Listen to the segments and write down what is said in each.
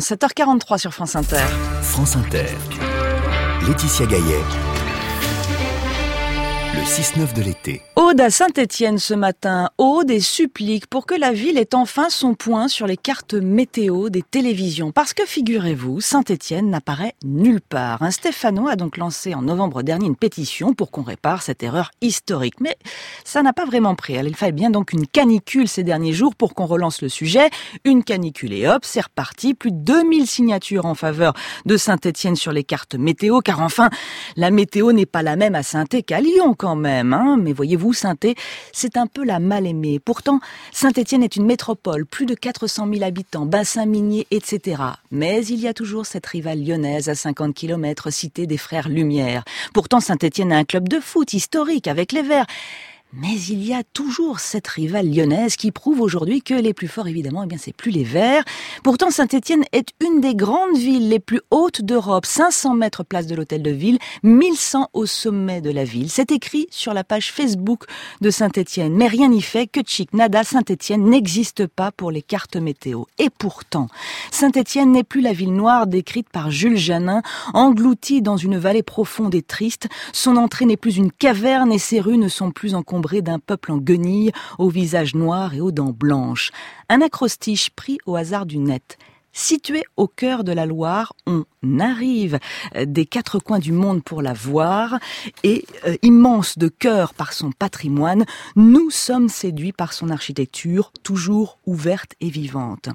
7h43 sur France Inter. France Inter. Laetitia Gaillet. Le 6-9 de l'été. Aude à Saint-Étienne ce matin. Aude et supplique pour que la ville ait enfin son point sur les cartes météo des télévisions. Parce que figurez-vous, Saint-Étienne n'apparaît nulle part. Un Stéphano a donc lancé en novembre dernier une pétition pour qu'on répare cette erreur historique. Mais ça n'a pas vraiment pris. Il fallait bien donc une canicule ces derniers jours pour qu'on relance le sujet. Une canicule et hop, c'est reparti. Plus de 2000 signatures en faveur de Saint-Étienne sur les cartes météo. Car enfin, la météo n'est pas la même à Saint-Étienne qu'à Lyon même. Hein. Mais voyez-vous, saint c'est un peu la mal-aimée. Pourtant, Saint-Étienne est une métropole, plus de 400 000 habitants, bassin minier, etc. Mais il y a toujours cette rivale lyonnaise à 50 km, cité des frères Lumière. Pourtant, Saint-Étienne a un club de foot historique avec les Verts. Mais il y a toujours cette rivale lyonnaise qui prouve aujourd'hui que les plus forts, évidemment, eh bien, c'est plus les Verts. Pourtant, Saint-Étienne est une des grandes villes les plus hautes d'Europe. 500 mètres place de l'hôtel de ville, 1100 au sommet de la ville. C'est écrit sur la page Facebook de Saint-Étienne. Mais rien n'y fait que chic, nada, Saint-Étienne n'existe pas pour les cartes météo. Et pourtant, Saint-Étienne n'est plus la ville noire décrite par Jules Janin, engloutie dans une vallée profonde et triste. Son entrée n'est plus une caverne et ses rues ne sont plus en d'un peuple en guenilles, au visage noir et aux dents blanches. Un acrostiche pris au hasard du net. Situé au cœur de la Loire, on arrive des quatre coins du monde pour la voir et euh, immense de cœur par son patrimoine, nous sommes séduits par son architecture toujours ouverte et vivante.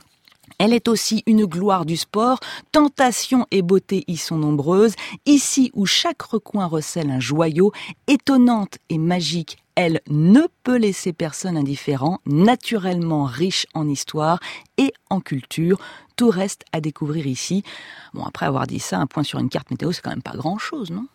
Elle est aussi une gloire du sport, tentation et beauté y sont nombreuses, ici où chaque recoin recèle un joyau, étonnante et magique elle ne peut laisser personne indifférent, naturellement riche en histoire et en culture. Tout reste à découvrir ici. Bon, après avoir dit ça, un point sur une carte météo, c'est quand même pas grand chose, non?